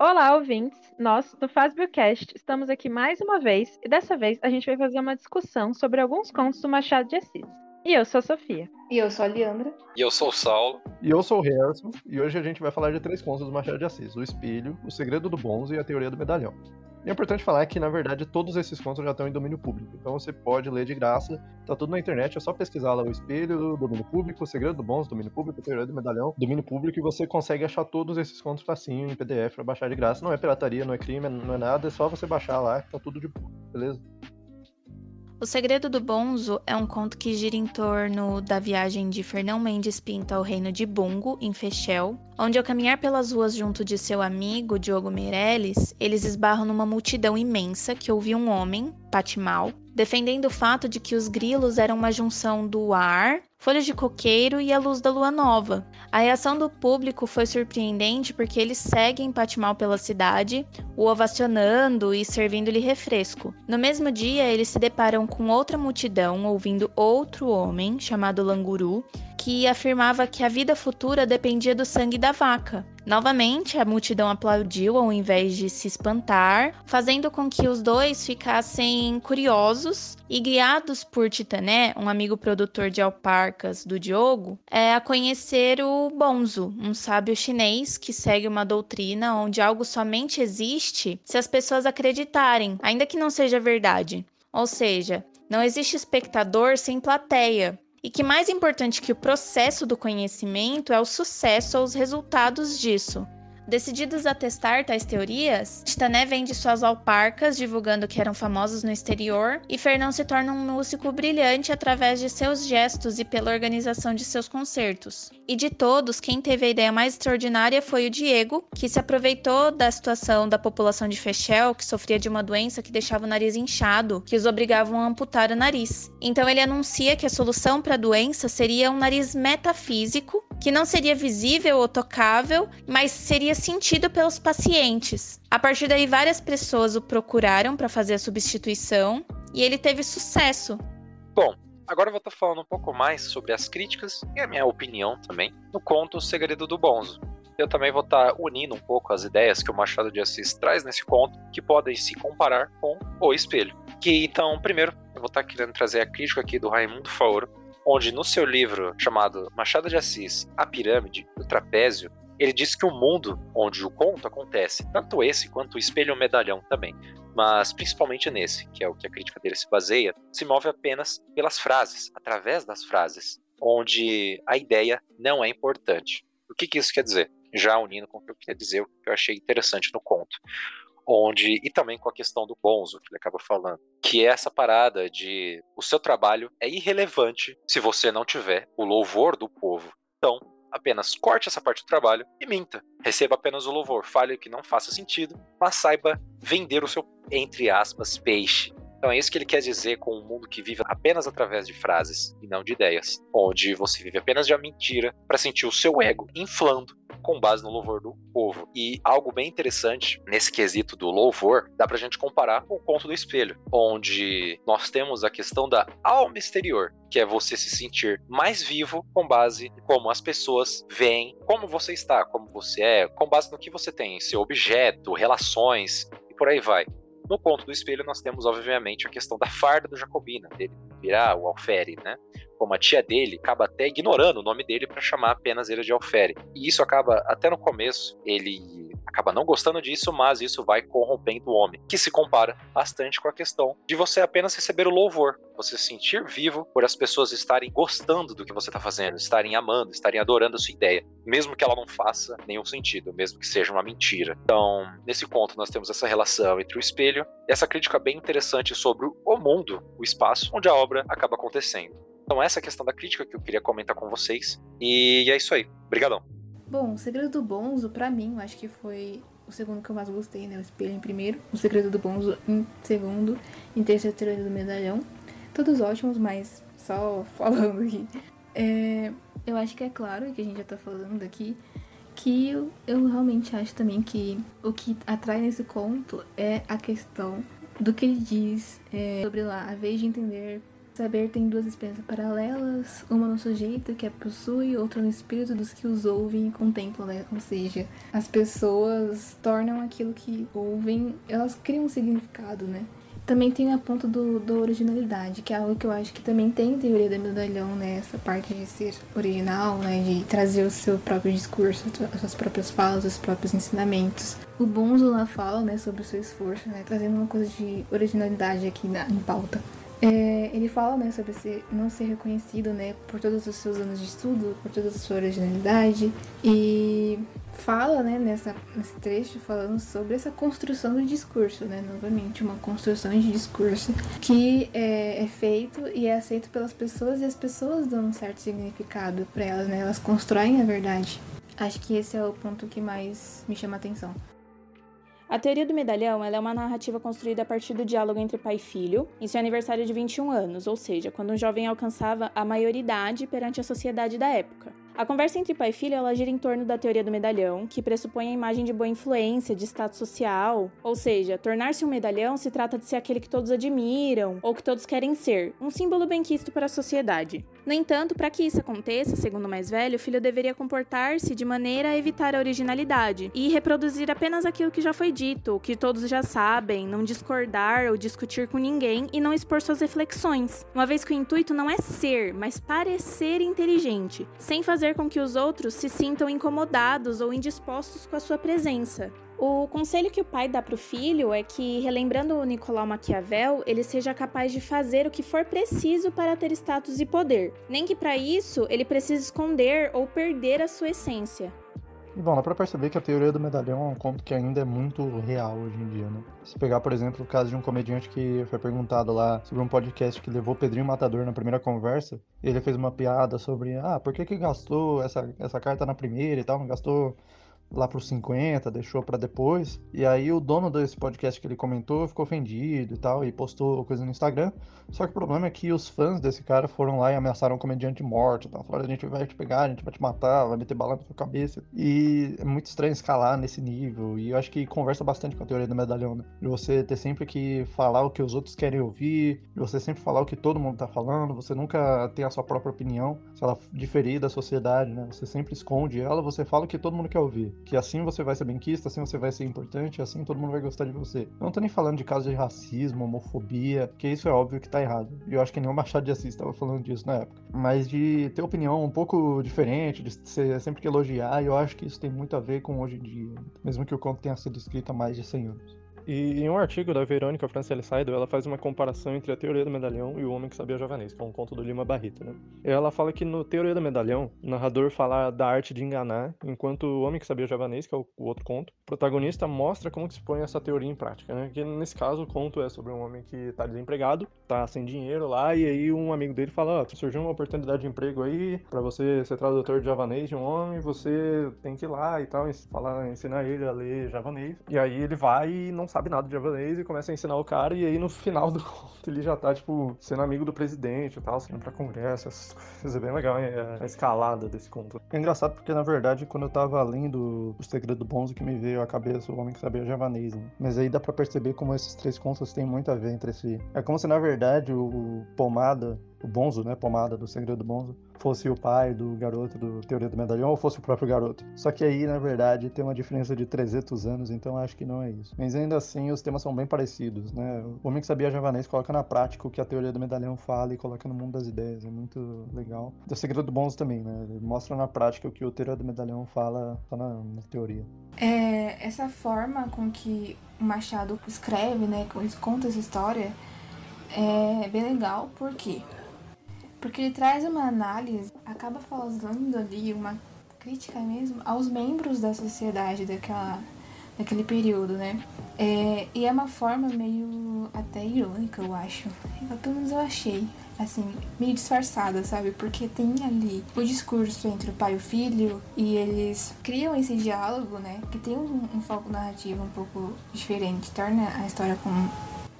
Olá, ouvintes! Nós, do Fazbiocast, estamos aqui mais uma vez e dessa vez a gente vai fazer uma discussão sobre alguns contos do Machado de Assis. E eu sou a Sofia. E eu sou a Leandra. E eu sou o Saulo. E eu sou o Harrison. E hoje a gente vai falar de três contos do Machado de Assis: O Espelho, O Segredo do Bonzo e A Teoria do Medalhão. E é importante falar que, na verdade, todos esses contos já estão em domínio público. Então você pode ler de graça. Tá tudo na internet, é só pesquisar lá o espelho, domínio público, o segredo do bons, domínio público, teoria do medalhão, domínio público, e você consegue achar todos esses contos facinho em PDF para baixar de graça. Não é pirataria, não é crime, não é nada, é só você baixar lá, tá tudo de boa, beleza? O Segredo do Bonzo é um conto que gira em torno da viagem de Fernão Mendes Pinto ao reino de Bungo, em Fechel, onde ao caminhar pelas ruas junto de seu amigo Diogo Meirelles, eles esbarram numa multidão imensa que ouve um homem, Patimal, defendendo o fato de que os grilos eram uma junção do ar, folhas de coqueiro e a luz da lua nova. A reação do público foi surpreendente porque eles seguem Patimal pela cidade, o ovacionando e servindo-lhe refresco. No mesmo dia, eles se deparam com outra multidão ouvindo outro homem, chamado Languru, que afirmava que a vida futura dependia do sangue da vaca. Novamente, a multidão aplaudiu ao invés de se espantar, fazendo com que os dois ficassem curiosos e guiados por Titané, um amigo produtor de alparcas do Diogo, é, a conhecer o Bonzo, um sábio chinês que segue uma doutrina onde algo somente existe se as pessoas acreditarem, ainda que não seja verdade. Ou seja, não existe espectador sem plateia. E que mais importante que o processo do conhecimento é o sucesso ou os resultados disso. Decididos a testar tais teorias, Titané vende suas alparcas, divulgando que eram famosos no exterior, e Fernão se torna um músico brilhante através de seus gestos e pela organização de seus concertos. E de todos, quem teve a ideia mais extraordinária foi o Diego, que se aproveitou da situação da população de Fechel, que sofria de uma doença que deixava o nariz inchado, que os obrigavam a amputar o nariz. Então ele anuncia que a solução para a doença seria um nariz metafísico, que não seria visível ou tocável, mas seria sentido pelos pacientes. A partir daí, várias pessoas o procuraram para fazer a substituição e ele teve sucesso. Bom, agora eu vou estar falando um pouco mais sobre as críticas e a minha opinião também no conto O Segredo do Bonzo. Eu também vou estar unindo um pouco as ideias que o Machado de Assis traz nesse conto, que podem se comparar com O Espelho. Que então, primeiro, eu vou estar querendo trazer a crítica aqui do Raimundo Faoro, onde no seu livro chamado Machado de Assis, A Pirâmide, o Trapézio, ele diz que o mundo onde o conto acontece, tanto esse quanto o espelho medalhão também, mas principalmente nesse, que é o que a crítica dele se baseia, se move apenas pelas frases, através das frases, onde a ideia não é importante. O que, que isso quer dizer? Já unindo com o que eu queria dizer, o que eu achei interessante no conto. Onde, e também com a questão do bonzo, que ele acaba falando, que é essa parada de o seu trabalho é irrelevante se você não tiver o louvor do povo. Então, Apenas corte essa parte do trabalho e minta. Receba apenas o louvor, fale o que não faça sentido, mas saiba vender o seu, entre aspas, peixe. Então é isso que ele quer dizer com um mundo que vive apenas através de frases e não de ideias, onde você vive apenas de uma mentira para sentir o seu ego inflando com base no louvor do povo. E algo bem interessante nesse quesito do louvor, dá pra gente comparar com o conto do espelho, onde nós temos a questão da alma exterior, que é você se sentir mais vivo com base em como as pessoas veem como você está, como você é, com base no que você tem, seu objeto, relações e por aí vai. No conto do espelho, nós temos, obviamente, a questão da farda do Jacobina, dele virar o alfere, né? Como a tia dele acaba até ignorando o nome dele para chamar apenas ele de alfere. E isso acaba, até no começo, ele acaba não gostando disso, mas isso vai corrompendo o homem, que se compara bastante com a questão de você apenas receber o louvor, você se sentir vivo por as pessoas estarem gostando do que você está fazendo, estarem amando, estarem adorando a sua ideia, mesmo que ela não faça nenhum sentido, mesmo que seja uma mentira. Então, nesse ponto, nós temos essa relação entre o espelho e essa crítica bem interessante sobre o mundo, o espaço, onde a obra acaba acontecendo. Então, essa é a questão da crítica que eu queria comentar com vocês. E é isso aí. Obrigadão. Bom, o Segredo do Bonzo, pra mim, eu acho que foi o segundo que eu mais gostei, né? O Espelho em primeiro, o Segredo do Bonzo em segundo, em terceiro, Teoria do Medalhão. Todos ótimos, mas só falando aqui. É, eu acho que é claro que a gente já tá falando aqui que eu, eu realmente acho também que o que atrai nesse conto é a questão do que ele diz é, sobre lá, a vez de entender Saber tem duas experiências paralelas, uma no sujeito que a possui, outra no espírito dos que os ouvem e contemplam, né? Ou seja, as pessoas tornam aquilo que ouvem, elas criam um significado, né? Também tem a ponta do, do originalidade, que é algo que eu acho que também tem teoria do medalhão, né? Essa parte de ser original, né? De trazer o seu próprio discurso, as suas próprias falas, os próprios ensinamentos. O Bonzo lá fala, né, sobre o seu esforço, né? Trazendo uma coisa de originalidade aqui na, em pauta. É, ele fala, né, sobre ser, não ser reconhecido, né, por todos os seus anos de estudo, por toda a sua originalidade e fala, né, nessa, nesse trecho falando sobre essa construção do discurso, né, novamente uma construção de discurso que é, é feito e é aceito pelas pessoas e as pessoas dão um certo significado para elas, né, elas constroem a verdade. Acho que esse é o ponto que mais me chama a atenção. A teoria do medalhão é uma narrativa construída a partir do diálogo entre pai e filho, em seu aniversário de 21 anos, ou seja, quando um jovem alcançava a maioridade perante a sociedade da época. A conversa entre pai e filho ela gira em torno da teoria do medalhão, que pressupõe a imagem de boa influência, de status social, ou seja, tornar-se um medalhão se trata de ser aquele que todos admiram ou que todos querem ser, um símbolo bem-quisto para a sociedade. No entanto, para que isso aconteça, segundo o mais velho, o filho deveria comportar-se de maneira a evitar a originalidade e reproduzir apenas aquilo que já foi dito, o que todos já sabem, não discordar ou discutir com ninguém e não expor suas reflexões, uma vez que o intuito não é ser, mas parecer inteligente, sem fazer com que os outros se sintam incomodados ou indispostos com a sua presença. O conselho que o pai dá para o filho é que, relembrando o Nicolau Maquiavel, ele seja capaz de fazer o que for preciso para ter status e poder, nem que para isso ele precise esconder ou perder a sua essência. Bom, dá pra perceber que a teoria do medalhão é um conto que ainda é muito real hoje em dia, né? Se pegar, por exemplo, o caso de um comediante que foi perguntado lá sobre um podcast que levou Pedrinho Matador na primeira conversa, ele fez uma piada sobre, ah, por que que gastou essa, essa carta na primeira e tal, gastou lá para os 50, deixou para depois. E aí o dono desse podcast que ele comentou ficou ofendido e tal, e postou coisa no Instagram. Só que o problema é que os fãs desse cara foram lá e ameaçaram o comediante de morte. Tal. Falaram, a gente vai te pegar, a gente vai te matar, vai meter bala na sua cabeça. E é muito estranho escalar nesse nível. E eu acho que conversa bastante com a teoria do medalhão, né? De você ter sempre que falar o que os outros querem ouvir, de você sempre falar o que todo mundo tá falando, você nunca tem a sua própria opinião, se ela diferir da sociedade, né? Você sempre esconde ela, você fala o que todo mundo quer ouvir que assim você vai ser benquista, assim você vai ser importante, assim todo mundo vai gostar de você. Não tô nem falando de casos de racismo, homofobia, que isso é óbvio que tá errado. E eu acho que nenhum Machado de Assis estava falando disso na época. Mas de ter opinião um pouco diferente, de ser sempre que elogiar, eu acho que isso tem muito a ver com hoje em dia. Mesmo que o conto tenha sido escrito há mais de 100 anos. E em um artigo da Verônica Franciele Saido, ela faz uma comparação entre a Teoria do Medalhão e o Homem que Sabia Javanês, que é um conto do Lima Barreto, né? Ela fala que no Teoria do Medalhão, o narrador fala da arte de enganar, enquanto o Homem que Sabia Javanês, que é o, outro conto, o protagonista mostra como que se põe essa teoria em prática, né? Que nesse caso o conto é sobre um homem que tá desempregado, tá sem dinheiro lá, e aí um amigo dele fala, ó, oh, surgiu uma oportunidade de emprego aí, para você ser tradutor de javanês de um homem, você tem que ir lá e tal, falar, ensinar ele a ler javanês. E aí ele vai e não sabe nada de javanês e começa a ensinar o cara, e aí no final do conto ele já tá, tipo, sendo amigo do presidente e tal, sendo pra congresso. Isso é bem legal, hein? a escalada desse conto. É engraçado porque, na verdade, quando eu tava lendo O Segredo Bonzo, que me veio à cabeça o homem que sabia javanês, né? Mas aí dá pra perceber como esses três contos têm muito a ver entre si. É como se, na verdade, o Pomada o Bonzo, né, Pomada do Segredo do Bonzo, fosse o pai do garoto do Teoria do Medalhão ou fosse o próprio garoto. Só que aí, na verdade, tem uma diferença de 300 anos, então acho que não é isso. Mas ainda assim, os temas são bem parecidos, né? O Homem que Sabia Javanês coloca na prática o que a Teoria do Medalhão fala e coloca no mundo das ideias, é muito legal. O Segredo do Bonzo também, né? Ele mostra na prática o que o Teoria do Medalhão fala só na, na teoria. É, essa forma com que o Machado escreve, né, conta essa história, é bem legal, por quê? Porque ele traz uma análise, acaba falando ali uma crítica mesmo aos membros da sociedade daquela, daquele período, né? É, e é uma forma meio até irônica, eu acho. Pelo menos eu achei, assim, meio disfarçada, sabe? Porque tem ali o discurso entre o pai e o filho e eles criam esse diálogo, né? Que tem um, um foco narrativo um pouco diferente, torna a história com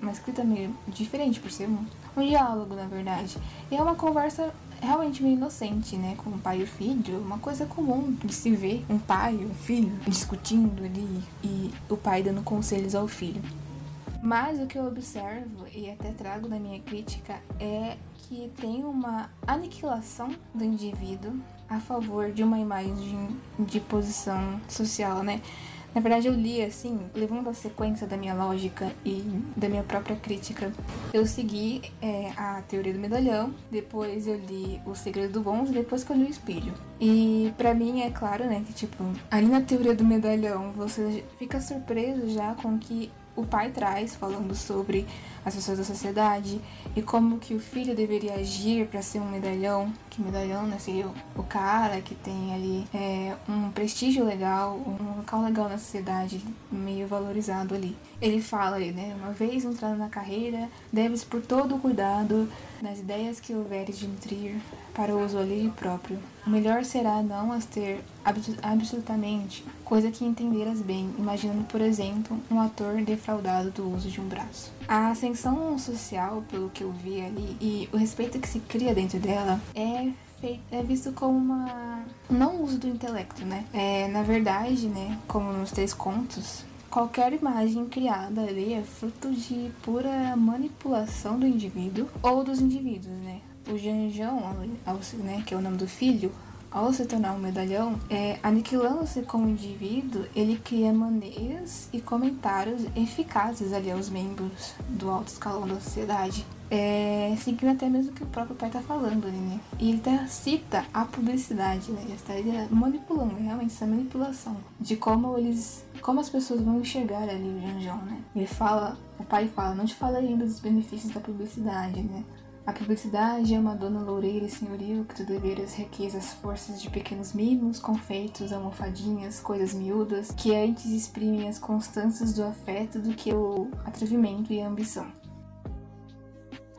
uma escrita meio diferente por ser um um diálogo, na verdade. E é uma conversa realmente meio inocente, né? Com o pai e o filho, uma coisa comum de se ver um pai e um filho discutindo ali e o pai dando conselhos ao filho. Mas o que eu observo e até trago na minha crítica é que tem uma aniquilação do indivíduo a favor de uma imagem de posição social, né? Na verdade, eu li assim, levando a sequência da minha lógica e da minha própria crítica. Eu segui é, a teoria do medalhão, depois eu li O Segredo do Bons, depois que eu li o Espelho. E para mim é claro, né, que tipo, ali na teoria do medalhão, você fica surpreso já com que o pai traz, falando sobre as pessoas da sociedade e como que o filho deveria agir para ser um medalhão, que medalhão né, seria o cara que tem ali é, um prestígio legal, um local legal na sociedade, meio valorizado ali. Ele fala aí, né, uma vez entrando na carreira, deves por todo o cuidado nas ideias que houveres de nutrir para o uso ali próprio. O melhor será não as ter absolutamente, coisa que entenderas bem, imaginando, por exemplo, um ator defraudado do uso de um braço. A ascensão social, pelo que eu vi ali, e o respeito que se cria dentro dela é é visto como uma não uso do intelecto, né? É, na verdade, né, como nos três contos, qualquer imagem criada ali é fruto de pura manipulação do indivíduo ou dos indivíduos, né? O Janjão, né, que é o nome do filho, ao se tornar um medalhão, é, aniquilando-se como indivíduo, ele cria maneiras e comentários eficazes ali aos membros do alto escalão da sociedade. É, seguindo até mesmo o que o próprio pai está falando ali, né? E ele até cita a publicidade, né? Ele estaria manipulando, realmente, essa manipulação de como eles, como as pessoas vão enxergar ali o Janjão, né? Ele fala, o pai fala, não te fala ainda dos benefícios da publicidade, né? A publicidade é uma dona loureira e senhoril que tu deveras riquezas forças de pequenos mimos, confeitos, almofadinhas, coisas miúdas, que antes exprimem as constâncias do afeto do que o atrevimento e a ambição.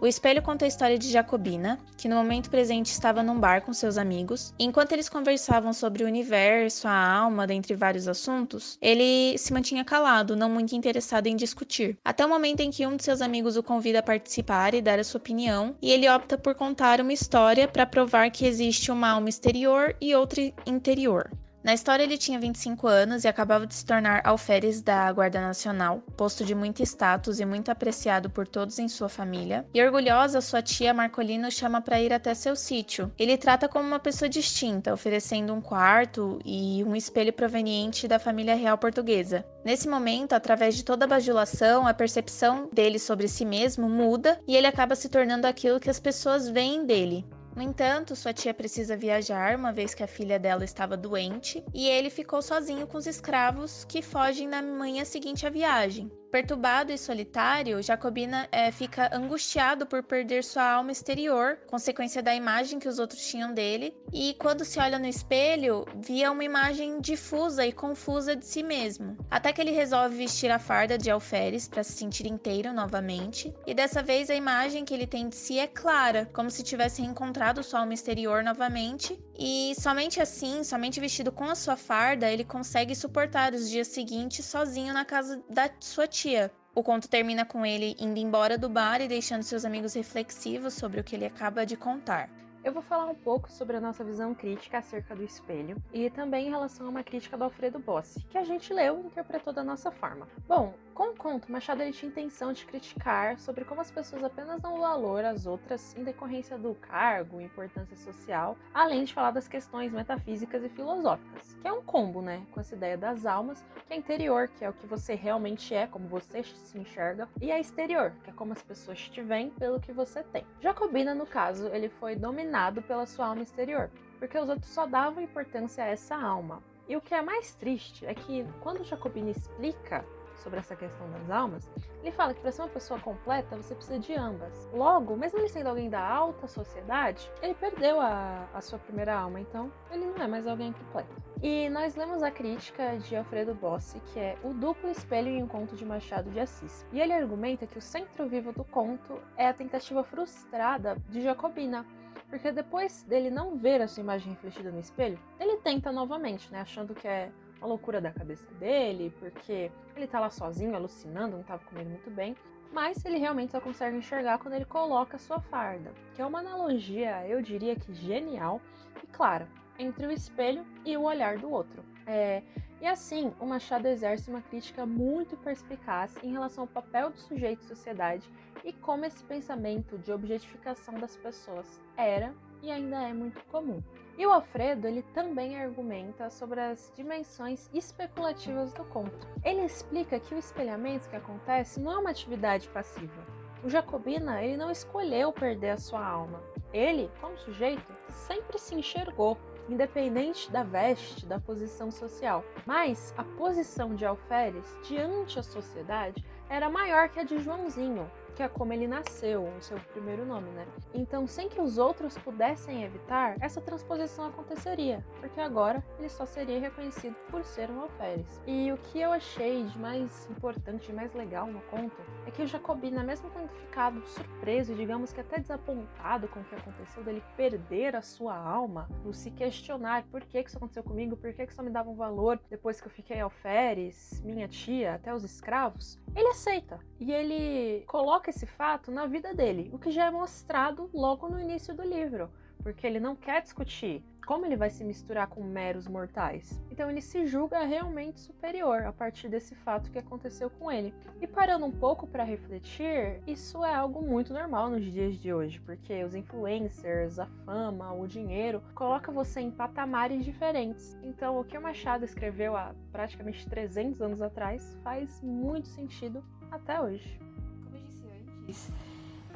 O espelho conta a história de Jacobina, que no momento presente estava num bar com seus amigos, enquanto eles conversavam sobre o universo, a alma, dentre vários assuntos, ele se mantinha calado, não muito interessado em discutir. Até o momento em que um de seus amigos o convida a participar e dar a sua opinião, e ele opta por contar uma história para provar que existe uma alma exterior e outra interior. Na história, ele tinha 25 anos e acabava de se tornar alferes da Guarda Nacional, posto de muito status e muito apreciado por todos em sua família. E orgulhosa, sua tia Marcolina o chama para ir até seu sítio. Ele trata como uma pessoa distinta, oferecendo um quarto e um espelho proveniente da família real portuguesa. Nesse momento, através de toda a bajulação, a percepção dele sobre si mesmo muda e ele acaba se tornando aquilo que as pessoas veem dele. No entanto, sua tia precisa viajar, uma vez que a filha dela estava doente, e ele ficou sozinho com os escravos que fogem na manhã seguinte à viagem. Perturbado e solitário, Jacobina é, fica angustiado por perder sua alma exterior, consequência da imagem que os outros tinham dele, e quando se olha no espelho, via uma imagem difusa e confusa de si mesmo. Até que ele resolve vestir a farda de alferes para se sentir inteiro novamente, e dessa vez a imagem que ele tem de si é clara, como se tivesse reencontrado sua alma exterior novamente, e somente assim, somente vestido com a sua farda, ele consegue suportar os dias seguintes sozinho na casa da sua tia. O conto termina com ele indo embora do bar e deixando seus amigos reflexivos sobre o que ele acaba de contar. Eu vou falar um pouco sobre a nossa visão crítica acerca do espelho e também em relação a uma crítica do Alfredo Bossi, que a gente leu e interpretou da nossa forma. Bom, com o conto, Machado ele tinha intenção de criticar sobre como as pessoas apenas dão valor às outras em decorrência do cargo, importância social, além de falar das questões metafísicas e filosóficas, que é um combo, né, com essa ideia das almas, que é interior, que é o que você realmente é, como você se enxerga, e é exterior, que é como as pessoas te veem pelo que você tem. Jacobina, no caso, ele foi dominado pela sua alma exterior, porque os outros só davam importância a essa alma. E o que é mais triste é que quando Jacobina explica sobre essa questão das almas, ele fala que para ser uma pessoa completa você precisa de ambas. Logo, mesmo ele sendo alguém da alta sociedade, ele perdeu a, a sua primeira alma, então ele não é mais alguém completo. E nós lemos a crítica de Alfredo Bossi, que é O Duplo Espelho em um Conto de Machado de Assis. E ele argumenta que o centro vivo do conto é a tentativa frustrada de Jacobina, porque depois dele não ver a sua imagem refletida no espelho, ele tenta novamente, né, achando que é uma loucura da cabeça dele, porque ele tá lá sozinho, alucinando, não tava comendo muito bem. Mas ele realmente só consegue enxergar quando ele coloca a sua farda, que é uma analogia, eu diria que genial e clara, entre o espelho e o olhar do outro. É, E assim, o Machado exerce uma crítica muito perspicaz em relação ao papel do sujeito em sociedade e como esse pensamento de objetificação das pessoas era e ainda é muito comum. E o Alfredo ele também argumenta sobre as dimensões especulativas do conto. Ele explica que o espelhamento que acontece não é uma atividade passiva. O Jacobina ele não escolheu perder a sua alma. Ele, como sujeito, sempre se enxergou, independente da veste, da posição social. Mas a posição de Alferes diante a sociedade era maior que a de Joãozinho, que é como ele nasceu, o seu primeiro nome, né? Então, sem que os outros pudessem evitar, essa transposição aconteceria, porque agora ele só seria reconhecido por ser um alferes. E o que eu achei de mais importante, de mais legal no conto, é que o Jacobina, mesmo tendo ficado surpreso, digamos que até desapontado com o que aconteceu, dele perder a sua alma, no se questionar por que isso aconteceu comigo, por que só me davam valor depois que eu fiquei alferes, minha tia, até os escravos, ele aceita. E ele coloca esse fato na vida dele, o que já é mostrado logo no início do livro, porque ele não quer discutir como ele vai se misturar com meros mortais. Então ele se julga realmente superior a partir desse fato que aconteceu com ele. E parando um pouco para refletir, isso é algo muito normal nos dias de hoje, porque os influencers, a fama, o dinheiro coloca você em patamares diferentes. Então o que o Machado escreveu há praticamente 300 anos atrás faz muito sentido até hoje.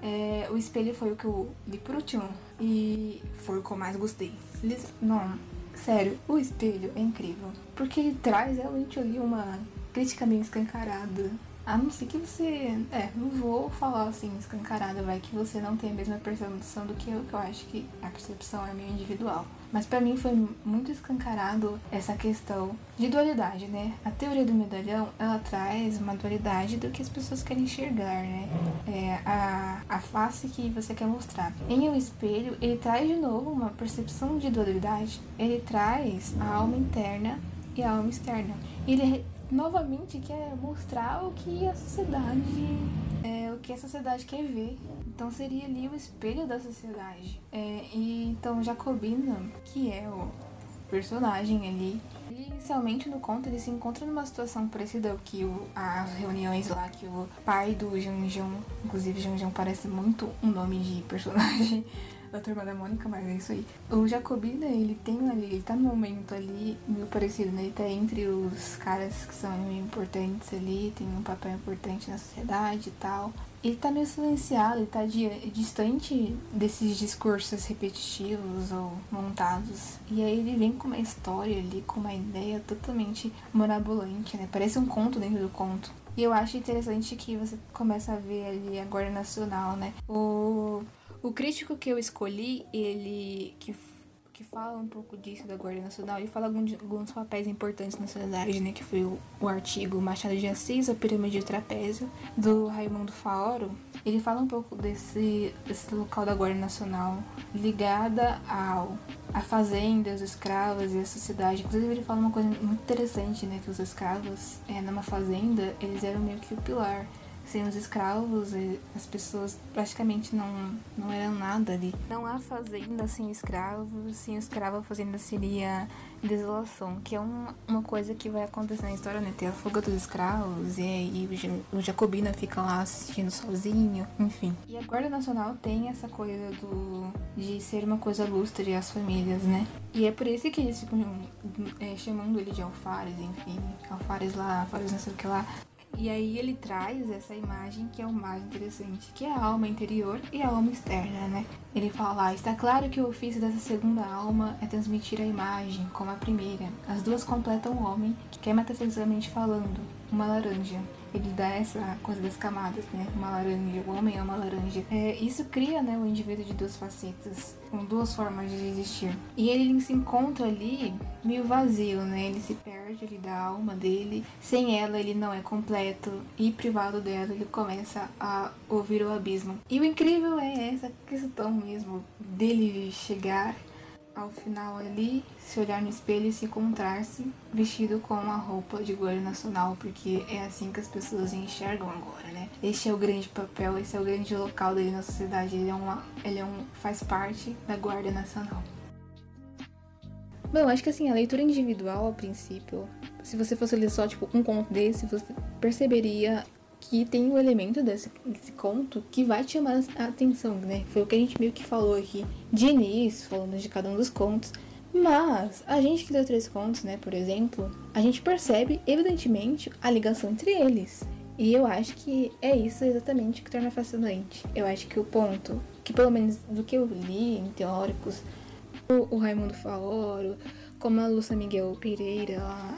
É, o espelho foi o que eu li por último e foi o que eu mais gostei. Não, sério, o espelho é incrível. Porque ele traz realmente ali uma crítica meio escancarada. A não ser que você. É, não vou falar assim, escancarada, vai que você não tem a mesma percepção do que eu, que eu acho que a percepção é meio individual. Mas para mim foi muito escancarado essa questão de dualidade, né? A teoria do medalhão, ela traz uma dualidade do que as pessoas querem enxergar, né? É a, a face que você quer mostrar. Em O Espelho, ele traz de novo uma percepção de dualidade. Ele traz a alma interna e a alma externa. Ele novamente quer mostrar o que a sociedade é, o que a sociedade quer ver então seria ali o espelho da sociedade. É, e então Jacobina, que é o personagem ali, ele inicialmente no conto ele se encontra numa situação parecida que o, as reuniões lá que o pai do Janjão, inclusive Janjão parece muito um nome de personagem da turma da Mônica, mas é isso aí. O Jacobina, ele tem ali, ele tá no momento ali, meio parecido, né? Ele tá entre os caras que são importantes ali, tem um papel importante na sociedade e tal ele tá meio silenciado, ele tá distante desses discursos repetitivos ou montados. E aí ele vem com uma história ali, com uma ideia totalmente monabolante, né? Parece um conto dentro do conto. E eu acho interessante que você começa a ver ali a Guarda Nacional, né? O, o crítico que eu escolhi, ele que que fala um pouco disso da Guarda Nacional e fala alguns, alguns papéis importantes na sociedade, né? Que foi o, o artigo Machado de Assis, a Pirâmide de Trapézio, do Raimundo Faoro. Ele fala um pouco desse, desse local da Guarda Nacional ligada ao a fazenda, os escravos e a sociedade. Inclusive ele fala uma coisa muito interessante, né? Que os escravos, é, numa fazenda, eles eram meio que o pilar sem os escravos, as pessoas praticamente não, não eram nada ali. Não há fazenda sem escravos, sem escravo a fazenda seria desolação, que é uma, uma coisa que vai acontecer na história, né? Tem a fuga dos escravos, e aí o Jacobina fica lá assistindo sozinho, enfim. E a Guarda Nacional tem essa coisa do de ser uma coisa lustre às famílias, né? E é por isso que eles ficam é, chamando ele de Alfares, enfim, Alfares lá, Alfares não sei o que lá, e aí ele traz essa imagem que é o mais interessante, que é a alma interior e a alma externa, né? Ele fala, ah, está claro que o ofício dessa segunda alma é transmitir a imagem, como a primeira. As duas completam o homem, que é metafisicamente falando, uma laranja ele dá essa coisa das camadas, né? Uma laranja, o homem é uma laranja. É, isso cria, né, o indivíduo de duas facetas, com duas formas de existir. E ele se encontra ali meio vazio, né? Ele se perde ali da alma dele. Sem ela, ele não é completo. E privado dela, ele começa a ouvir o abismo. E o incrível é essa questão mesmo dele chegar ao final ali, se olhar no espelho e se encontrar-se vestido com a roupa de guarda nacional, porque é assim que as pessoas enxergam agora, né? Este é o grande papel, esse é o grande local dele na sociedade, ele é, uma, ele é um, faz parte da guarda nacional. Bom, acho que assim, a leitura individual, a princípio, se você fosse ler só, tipo, um conto desse, você perceberia que tem um elemento desse, desse conto que vai te chamar a atenção, né? Foi o que a gente meio que falou aqui de início, falando de cada um dos contos. Mas a gente que leu três contos, né, por exemplo, a gente percebe evidentemente a ligação entre eles. E eu acho que é isso exatamente que torna fascinante. Eu acho que o ponto, que pelo menos do que eu li em teóricos, o, o Raimundo Faoro, como a Lúcia Miguel Pereira, a,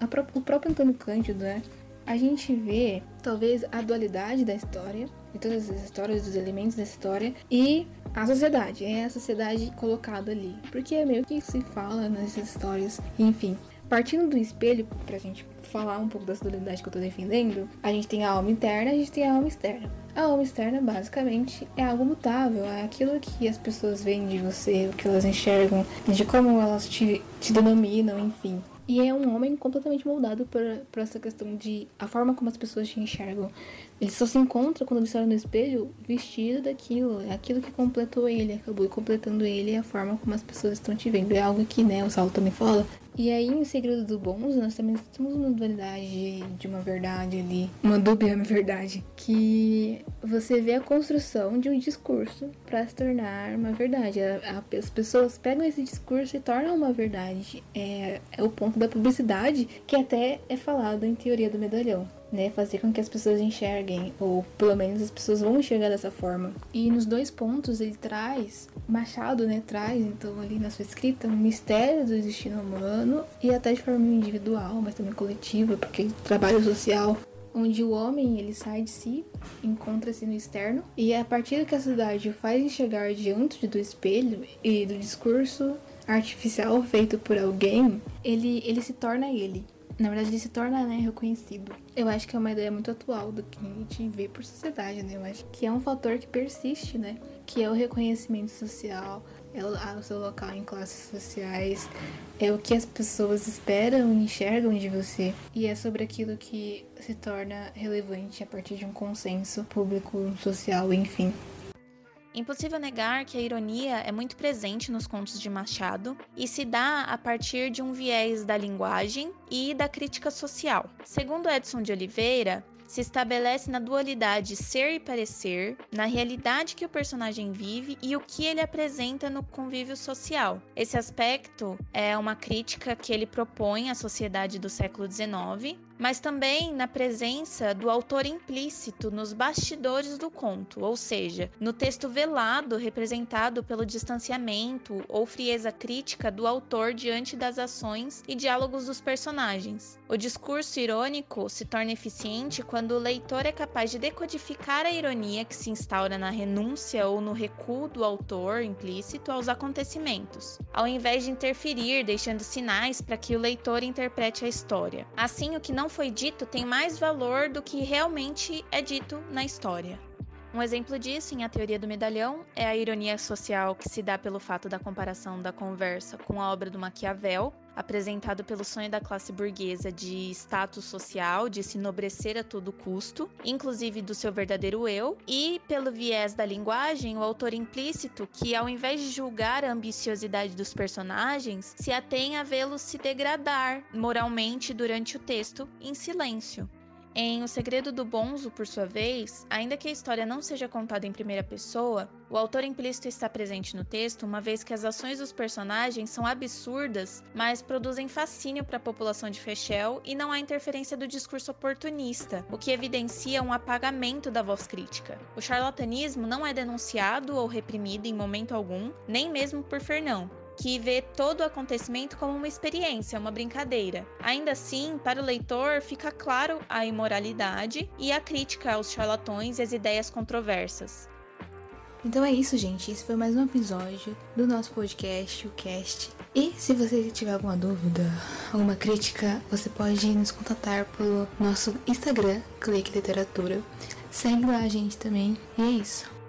a, o próprio Antônio Cândido, né? A gente vê, talvez, a dualidade da história, de todas as histórias, dos elementos da história, e a sociedade, é a sociedade colocada ali. Porque é meio que se fala nessas histórias, enfim. Partindo do espelho, pra gente falar um pouco dessa dualidade que eu tô defendendo, a gente tem a alma interna, a gente tem a alma externa. A alma externa, basicamente, é algo mutável, é aquilo que as pessoas veem de você, o que elas enxergam, de como elas te, te denominam, enfim. E é um homem completamente moldado por, essa questão de a forma como as pessoas te enxergam. Ele só se encontra quando ele se olha no espelho vestido daquilo. É aquilo que completou ele, acabou completando ele a forma como as pessoas estão te vendo. É algo que, né, o Saulo também fala. E aí, em Segredo do Bons, nós também temos uma dualidade de uma verdade ali, uma dúbia verdade, que você vê a construção de um discurso para se tornar uma verdade. As pessoas pegam esse discurso e tornam uma verdade. É, é o ponto da publicidade que até é falado em Teoria do Medalhão né, fazer com que as pessoas enxerguem, ou pelo menos as pessoas vão enxergar dessa forma. E nos dois pontos ele traz, Machado, né, traz então ali na sua escrita um mistério do destino humano e até de forma individual, mas também coletiva, porque trabalho social onde o homem ele sai de si, encontra-se no externo e a partir que a sociedade faz enxergar diante do espelho e do discurso artificial feito por alguém, ele ele se torna ele na verdade, ele se torna né, reconhecido. Eu acho que é uma ideia muito atual do que a gente vê por sociedade, né? Eu acho que é um fator que persiste, né? Que é o reconhecimento social, é o seu local em classes sociais, é o que as pessoas esperam e enxergam de você. E é sobre aquilo que se torna relevante a partir de um consenso público, social, enfim. Impossível negar que a ironia é muito presente nos contos de Machado e se dá a partir de um viés da linguagem e da crítica social. Segundo Edson de Oliveira, se estabelece na dualidade ser e parecer, na realidade que o personagem vive e o que ele apresenta no convívio social. Esse aspecto é uma crítica que ele propõe à sociedade do século XIX, mas também na presença do autor implícito nos bastidores do conto, ou seja, no texto velado representado pelo distanciamento ou frieza crítica do autor diante das ações e diálogos dos personagens. O discurso irônico se torna eficiente quando o leitor é capaz de decodificar a ironia que se instaura na renúncia ou no recuo do autor implícito aos acontecimentos, ao invés de interferir deixando sinais para que o leitor interprete a história. Assim, o que não foi dito tem mais valor do que realmente é dito na história. Um exemplo disso, em A Teoria do Medalhão, é a ironia social que se dá pelo fato da comparação da conversa com a obra do Maquiavel, apresentado pelo sonho da classe burguesa de status social, de se enobrecer a todo custo, inclusive do seu verdadeiro eu, e pelo viés da linguagem, o autor implícito que, ao invés de julgar a ambiciosidade dos personagens, se atém a vê-los se degradar moralmente durante o texto em silêncio. Em O Segredo do Bonzo, por sua vez, ainda que a história não seja contada em primeira pessoa, o autor implícito está presente no texto, uma vez que as ações dos personagens são absurdas, mas produzem fascínio para a população de Fechel e não há interferência do discurso oportunista, o que evidencia um apagamento da voz crítica. O charlatanismo não é denunciado ou reprimido em momento algum, nem mesmo por Fernão, que vê todo o acontecimento como uma experiência, uma brincadeira. Ainda assim, para o leitor fica claro a imoralidade e a crítica aos charlatões e às ideias controversas. Então é isso, gente. Esse foi mais um episódio do nosso podcast, o Cast. E se você tiver alguma dúvida, alguma crítica, você pode nos contatar pelo nosso Instagram, Clique Literatura. Segue lá a gente também. E é isso.